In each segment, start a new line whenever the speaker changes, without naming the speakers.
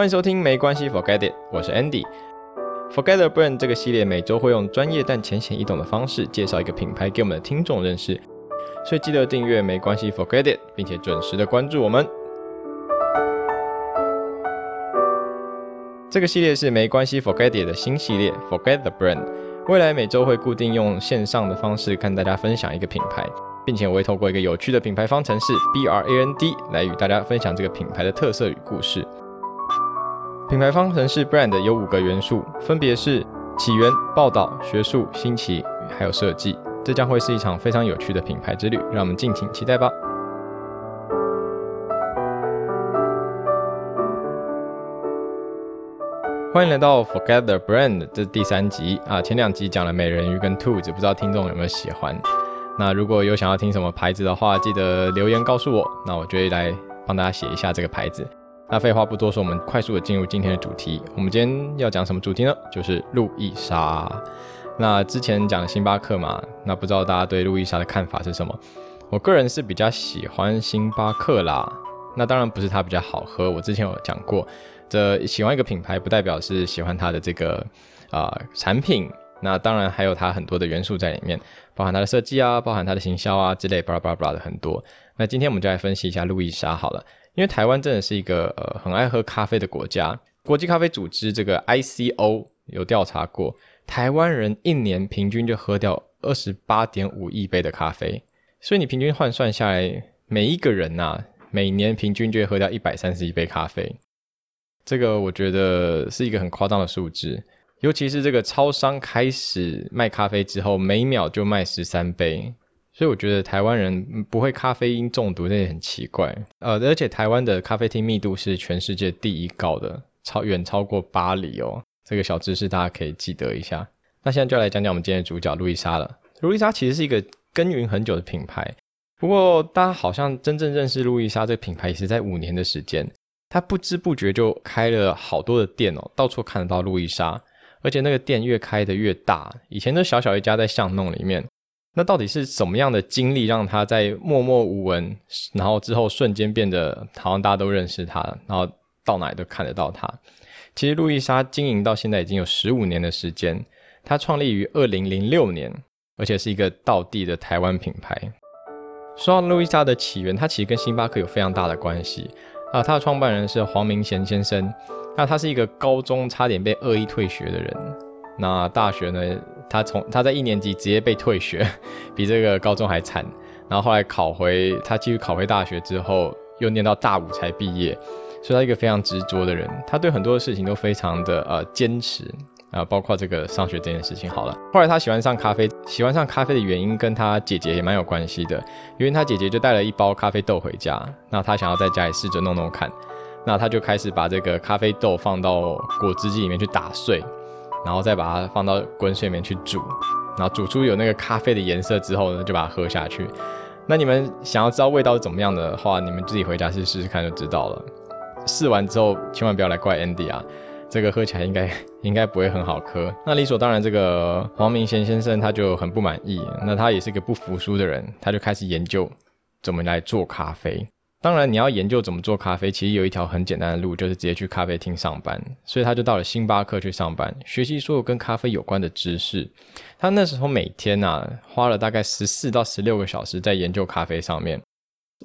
欢迎收听没关系，Forget it，我是 Andy。Forget the brand 这个系列每周会用专业但浅显易懂的方式介绍一个品牌给我们的听众认识，所以记得订阅没关系，Forget it，并且准时的关注我们。这个系列是没关系，Forget it 的新系列，Forget the brand。未来每周会固定用线上的方式跟大家分享一个品牌，并且我会透过一个有趣的品牌方程式 B R A N D 来与大家分享这个品牌的特色与故事。品牌方程式 brand 有五个元素，分别是起源、报道、学术、新奇，还有设计。这将会是一场非常有趣的品牌之旅，让我们敬请期待吧。欢迎来到 Forget the Brand 这第三集啊，前两集讲了美人鱼跟兔子，不知道听众有没有喜欢？那如果有想要听什么牌子的话，记得留言告诉我，那我就会来帮大家写一下这个牌子。那废话不多说，我们快速的进入今天的主题。我们今天要讲什么主题呢？就是路易莎。那之前讲星巴克嘛，那不知道大家对路易莎的看法是什么？我个人是比较喜欢星巴克啦。那当然不是它比较好喝，我之前有讲过，这喜欢一个品牌不代表是喜欢它的这个啊产品。那当然还有它很多的元素在里面，包含它的设计啊，包含它的行销啊之类，巴拉巴拉巴拉的很多。那今天我们就来分析一下路易莎好了。因为台湾真的是一个呃很爱喝咖啡的国家，国际咖啡组织这个 ICO 有调查过，台湾人一年平均就喝掉二十八点五亿杯的咖啡，所以你平均换算下来，每一个人呐，每年平均就会喝掉一百三十一杯咖啡，这个我觉得是一个很夸张的数字，尤其是这个超商开始卖咖啡之后，每秒就卖十三杯。所以我觉得台湾人不会咖啡因中毒，这也很奇怪。呃，而且台湾的咖啡厅密度是全世界第一高的，超远超过巴黎哦。这个小知识大家可以记得一下。那现在就来讲讲我们今天的主角路易莎了。路易莎其实是一个耕耘很久的品牌，不过大家好像真正认识路易莎这个品牌也是在五年的时间。他不知不觉就开了好多的店哦，到处看得到路易莎，而且那个店越开的越大。以前都小小一家在巷弄里面。那到底是什么样的经历让他在默默无闻，然后之后瞬间变得好像大家都认识他，然后到哪里都看得到他？其实路易莎经营到现在已经有十五年的时间，它创立于二零零六年，而且是一个道地的台湾品牌。说到路易莎的起源，它其实跟星巴克有非常大的关系啊。它的创办人是黄明贤先生，那他是一个高中差点被恶意退学的人，那大学呢？他从他在一年级直接被退学，比这个高中还惨。然后后来考回他继续考回大学之后，又念到大五才毕业。所以他一个非常执着的人，他对很多的事情都非常的呃坚持啊，包括这个上学这件事情。好了，后来他喜欢上咖啡，喜欢上咖啡的原因跟他姐姐也蛮有关系的，因为他姐姐就带了一包咖啡豆回家，那他想要在家里试着弄弄看，那他就开始把这个咖啡豆放到果汁机里面去打碎。然后再把它放到滚水里面去煮，然后煮出有那个咖啡的颜色之后呢，就把它喝下去。那你们想要知道味道是怎么样的话，你们自己回家去试试看就知道了。试完之后千万不要来怪 Andy 啊，这个喝起来应该应该不会很好喝。那理所当然，这个黄明贤先生他就很不满意，那他也是个不服输的人，他就开始研究怎么来做咖啡。当然，你要研究怎么做咖啡，其实有一条很简单的路，就是直接去咖啡厅上班。所以他就到了星巴克去上班，学习所有跟咖啡有关的知识。他那时候每天呐，花了大概十四到十六个小时在研究咖啡上面。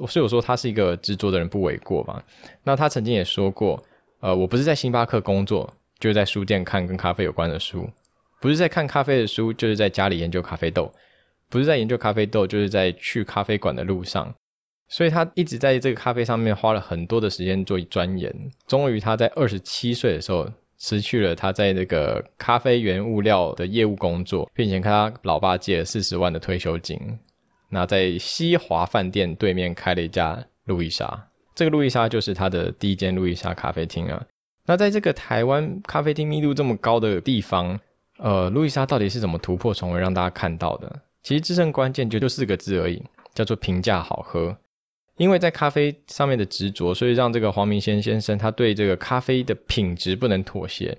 所以我说他是一个执着的人不为过吧。那他曾经也说过，呃，我不是在星巴克工作，就是在书店看跟咖啡有关的书；不是在看咖啡的书，就是在家里研究咖啡豆；不是在研究咖啡豆，就是在去咖啡馆的路上。所以他一直在这个咖啡上面花了很多的时间做钻研，终于他在二十七岁的时候辞去了他在那个咖啡原物料的业务工作，并且跟他老爸借了四十万的退休金，那在西华饭店对面开了一家路易莎，这个路易莎就是他的第一间路易莎咖啡厅啊。那在这个台湾咖啡厅密度这么高的地方，呃，路易莎到底是怎么突破重围让大家看到的？其实制胜关键就就四个字而已，叫做平价好喝。因为在咖啡上面的执着，所以让这个黄明先先生他对这个咖啡的品质不能妥协。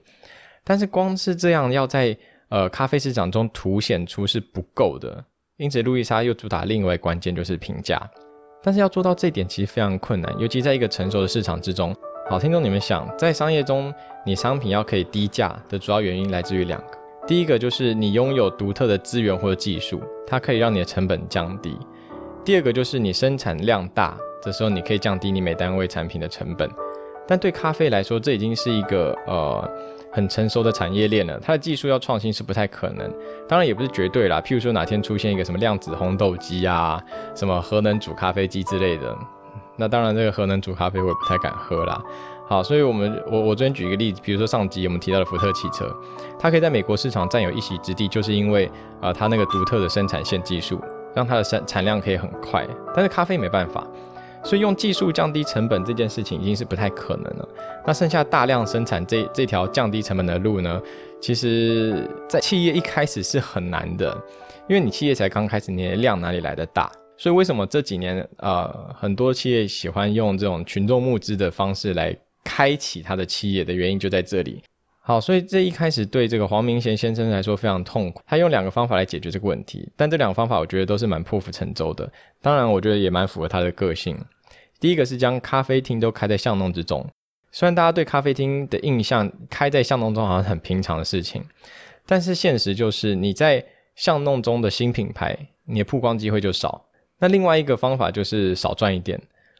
但是光是这样要在呃咖啡市场中凸显出是不够的，因此路易莎又主打另外关键就是平价。但是要做到这点其实非常困难，尤其在一个成熟的市场之中，好，听众你们想，在商业中，你商品要可以低价的主要原因来自于两个，第一个就是你拥有独特的资源或者技术，它可以让你的成本降低；第二个就是你生产量大，这时候你可以降低你每单位产品的成本。但对咖啡来说，这已经是一个呃很成熟的产业链了，它的技术要创新是不太可能。当然也不是绝对啦，譬如说哪天出现一个什么量子烘豆机啊，什么核能煮咖啡机之类的，那当然这个核能煮咖啡我也不太敢喝啦。好，所以我们我我昨天举一个例子，比如说上集我们提到的福特汽车，它可以在美国市场占有一席之地，就是因为啊它那个独特的生产线技术，让它的生产量可以很快。但是咖啡没办法。所以用技术降低成本这件事情已经是不太可能了。那剩下大量生产这这条降低成本的路呢？其实，在企业一开始是很难的，因为你企业才刚开始，你的量哪里来的大？所以为什么这几年呃很多企业喜欢用这种群众募资的方式来开启他的企业的原因就在这里。好，所以这一开始对这个黄明贤先生来说非常痛苦。他用两个方法来解决这个问题，但这两个方法我觉得都是蛮破釜沉舟的。当然，我觉得也蛮符合他的个性。第一个是将咖啡厅都开在巷弄之中，虽然大家对咖啡厅的印象开在巷弄中好像很平常的事情，但是现实就是你在巷弄中的新品牌，你的曝光机会就少。那另外一个方法就是少赚一点，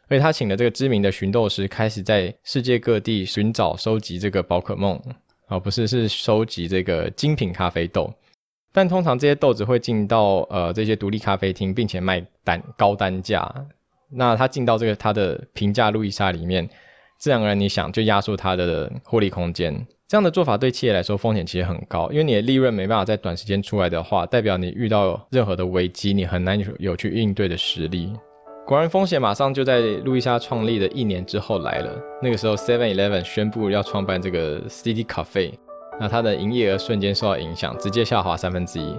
所以他请了这个知名的寻豆师，开始在世界各地寻找收集这个宝可梦，而不是是收集这个精品咖啡豆。但通常这些豆子会进到呃这些独立咖啡厅，并且卖单高单价。那它进到这个它的平价路易莎里面，自然而然你想就压缩它的获利空间。这样的做法对企业来说风险其实很高，因为你的利润没办法在短时间出来的话，代表你遇到任何的危机，你很难有去应对的实力。果然风险马上就在路易莎创立的一年之后来了。那个时候 Seven Eleven 宣布要创办这个 City Cafe，那它的营业额瞬间受到影响，直接下滑三分之一。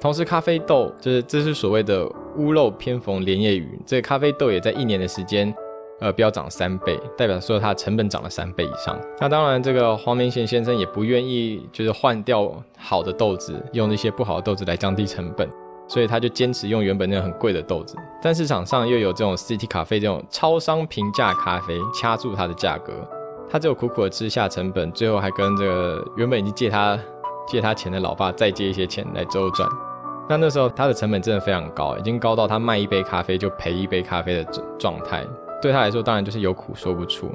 同时，咖啡豆就是这是所谓的屋漏偏逢连夜雨，这个咖啡豆也在一年的时间，呃，飙涨三倍，代表说它的成本涨了三倍以上。那当然，这个黄明贤先生也不愿意就是换掉好的豆子，用那些不好的豆子来降低成本，所以他就坚持用原本那个很贵的豆子。但市场上又有这种 City 咖啡这种超商平价咖啡掐住它的价格，他只有苦苦的吃下成本，最后还跟这个原本已经借他借他钱的老爸再借一些钱来周转。那那时候他的成本真的非常高，已经高到他卖一杯咖啡就赔一杯咖啡的状态。对他来说，当然就是有苦说不出。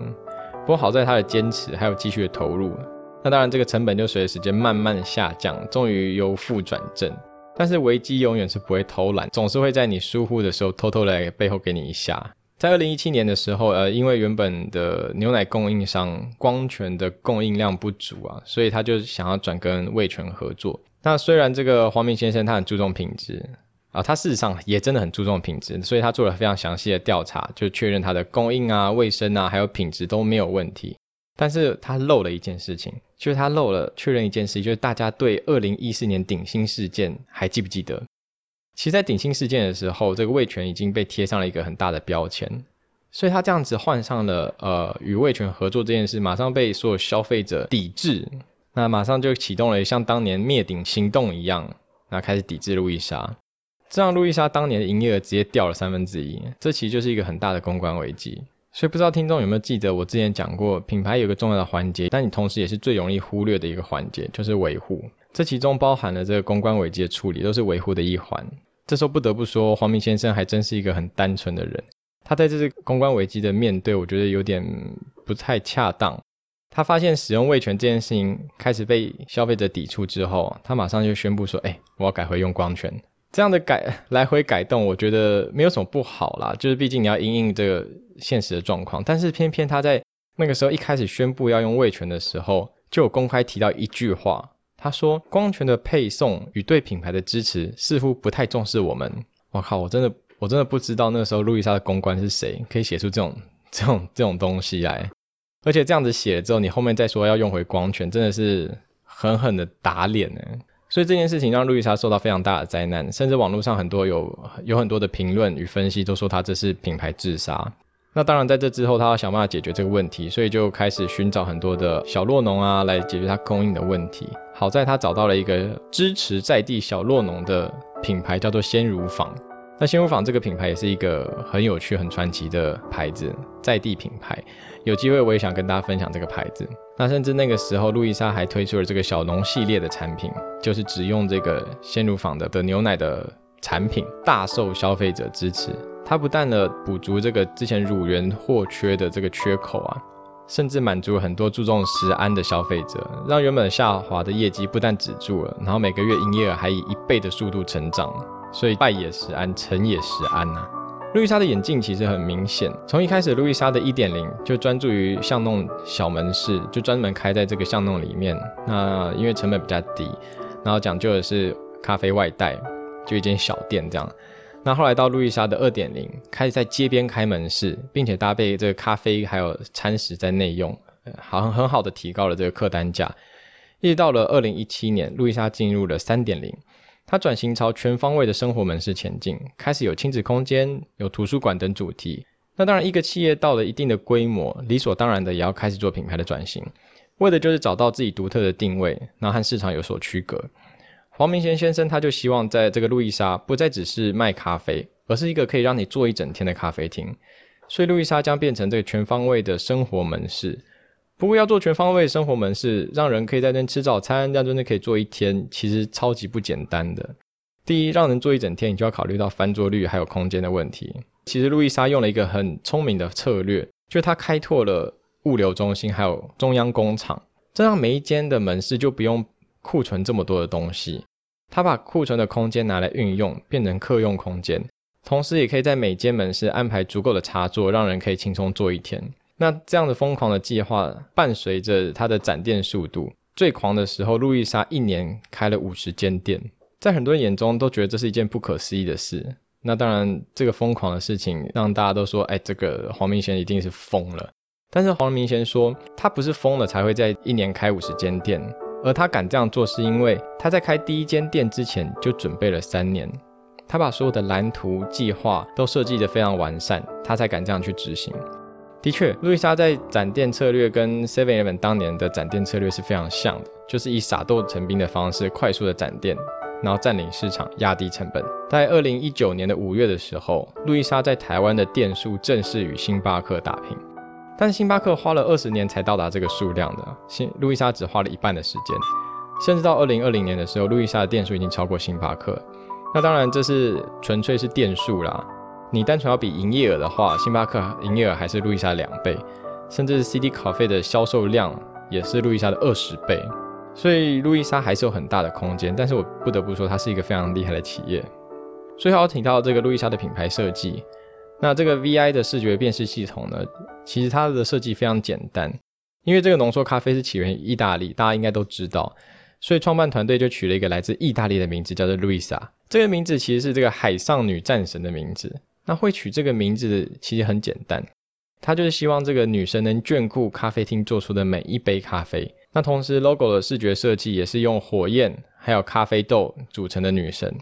不过好在他的坚持，还有继续的投入。那当然这个成本就随着时间慢慢下降，终于由负转正。但是危机永远是不会偷懒，总是会在你疏忽的时候偷偷来背后给你一下。在二零一七年的时候，呃，因为原本的牛奶供应商光泉的供应量不足啊，所以他就想要转跟味全合作。那虽然这个黄明先生他很注重品质啊，他事实上也真的很注重品质，所以他做了非常详细的调查，就确认他的供应啊、卫生啊，还有品质都没有问题。但是他漏了一件事情，就是他漏了确认一件事，就是大家对二零一四年顶新事件还记不记得？其实，在顶新事件的时候，这个味全已经被贴上了一个很大的标签，所以他这样子换上了呃与味全合作这件事，马上被所有消费者抵制。那马上就启动了像当年灭顶行动一样，那开始抵制路易莎，这让路易莎当年的营业额直接掉了三分之一，这其实就是一个很大的公关危机。所以不知道听众有没有记得我之前讲过，品牌有个重要的环节，但你同时也是最容易忽略的一个环节，就是维护。这其中包含了这个公关危机的处理，都是维护的一环。这时候不得不说，黄明先生还真是一个很单纯的人。他在这次公关危机的面对，我觉得有点不太恰当。他发现使用味全这件事情开始被消费者抵触之后，他马上就宣布说：“哎，我要改回用光泉。”这样的改来回改动，我觉得没有什么不好啦。就是毕竟你要因应这个现实的状况。但是偏偏他在那个时候一开始宣布要用味全的时候，就有公开提到一句话，他说：“光权的配送与对品牌的支持似乎不太重视我们。”我靠，我真的我真的不知道那时候路易莎的公关是谁，可以写出这种这种这种东西来。而且这样子写了之后，你后面再说要用回光权，真的是狠狠的打脸呢。所以这件事情让路易莎受到非常大的灾难，甚至网络上很多有有很多的评论与分析都说他这是品牌自杀。那当然在这之后，他要想办法解决这个问题，所以就开始寻找很多的小洛农啊来解决他供应的问题。好在他找到了一个支持在地小洛农的品牌，叫做鲜乳坊。那鲜乳坊这个品牌也是一个很有趣、很传奇的牌子，在地品牌。有机会我也想跟大家分享这个牌子。那甚至那个时候，路易莎还推出了这个小农系列的产品，就是只用这个鲜乳坊的的牛奶的产品，大受消费者支持。它不但呢补足这个之前乳源货缺的这个缺口啊，甚至满足很多注重食安的消费者，让原本下滑的业绩不但止住了，然后每个月营业额还以一倍的速度成长。所以败也食安，成也食安呐。路易莎的眼镜其实很明显，从一开始路易莎的一点零就专注于巷弄小门市，就专门开在这个巷弄里面。那因为成本比较低，然后讲究的是咖啡外带，就一间小店这样。那后来到路易莎的二点零，开始在街边开门市，并且搭配这个咖啡还有餐食在内用，好很很好的提高了这个客单价。一直到了二零一七年，路易莎进入了三点零。它转型朝全方位的生活门市前进，开始有亲子空间、有图书馆等主题。那当然，一个企业到了一定的规模，理所当然的也要开始做品牌的转型，为的就是找到自己独特的定位，然后和市场有所区隔。黄明贤先生他就希望在这个路易莎不再只是卖咖啡，而是一个可以让你坐一整天的咖啡厅。所以路易莎将变成这个全方位的生活门市。不过要做全方位生活门市，让人可以在那吃早餐，这样真的可以坐一天，其实超级不简单的。第一，让人坐一整天，你就要考虑到翻桌率还有空间的问题。其实路易莎用了一个很聪明的策略，就是它开拓了物流中心还有中央工厂，这样每一间的门市就不用库存这么多的东西。他把库存的空间拿来运用，变成客用空间，同时也可以在每间门市安排足够的插座，让人可以轻松做一天。那这样的疯狂的计划，伴随着它的展店速度最狂的时候，路易莎一年开了五十间店，在很多人眼中都觉得这是一件不可思议的事。那当然，这个疯狂的事情让大家都说：“哎，这个黄明贤一定是疯了。”但是黄明贤说，他不是疯了才会在一年开五十间店，而他敢这样做，是因为他在开第一间店之前就准备了三年，他把所有的蓝图计划都设计得非常完善，他才敢这样去执行。的确，路易莎在展店策略跟 Seven Eleven 当年的展店策略是非常像的，就是以撒豆成兵的方式快速的展店，然后占领市场，压低成本。在二零一九年的五月的时候，路易莎在台湾的店数正式与星巴克打平，但是星巴克花了二十年才到达这个数量的，星路易莎只花了一半的时间，甚至到二零二零年的时候，路易莎的店数已经超过星巴克。那当然，这是纯粹是店数啦。你单纯要比营业额的话，星巴克营业额还是路易莎两倍，甚至是 CD 咖啡的销售量也是路易莎的二十倍，所以路易莎还是有很大的空间。但是我不得不说，它是一个非常厉害的企业。最后要提到这个路易莎的品牌设计，那这个 VI 的视觉辨识系统呢，其实它的设计非常简单，因为这个浓缩咖啡是起源于意大利，大家应该都知道，所以创办团队就取了一个来自意大利的名字，叫做路易莎。这个名字其实是这个海上女战神的名字。那会取这个名字其实很简单，他就是希望这个女神能眷顾咖啡厅做出的每一杯咖啡。那同时，logo 的视觉设计也是用火焰还有咖啡豆组成的女神，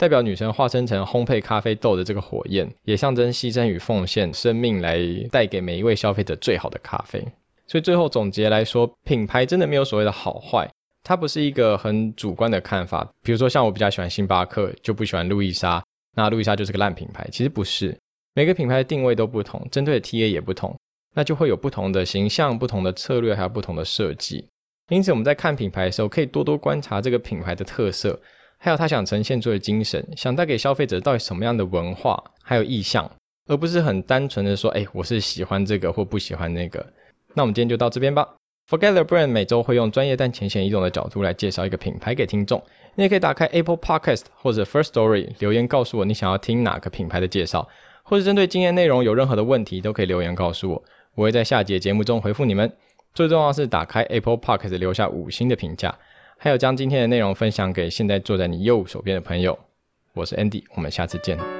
代表女神化身成烘焙咖啡豆的这个火焰，也象征牺牲与奉献生命来带给每一位消费者最好的咖啡。所以最后总结来说，品牌真的没有所谓的好坏，它不是一个很主观的看法。比如说像我比较喜欢星巴克，就不喜欢路易莎。那路易莎就是个烂品牌，其实不是，每个品牌的定位都不同，针对的 TA 也不同，那就会有不同的形象、不同的策略，还有不同的设计。因此我们在看品牌的时候，可以多多观察这个品牌的特色，还有他想呈现出的精神，想带给消费者到底什么样的文化，还有意向，而不是很单纯的说，哎，我是喜欢这个或不喜欢那个。那我们今天就到这边吧。Forget the brand 每周会用专业但浅显易懂的角度来介绍一个品牌给听众。你也可以打开 Apple Podcast 或者 First Story 留言告诉我你想要听哪个品牌的介绍，或者针对今天内容有任何的问题都可以留言告诉我，我会在下节节目中回复你们。最重要是打开 Apple Podcast 留下五星的评价，还有将今天的内容分享给现在坐在你右手边的朋友。我是 Andy，我们下次见。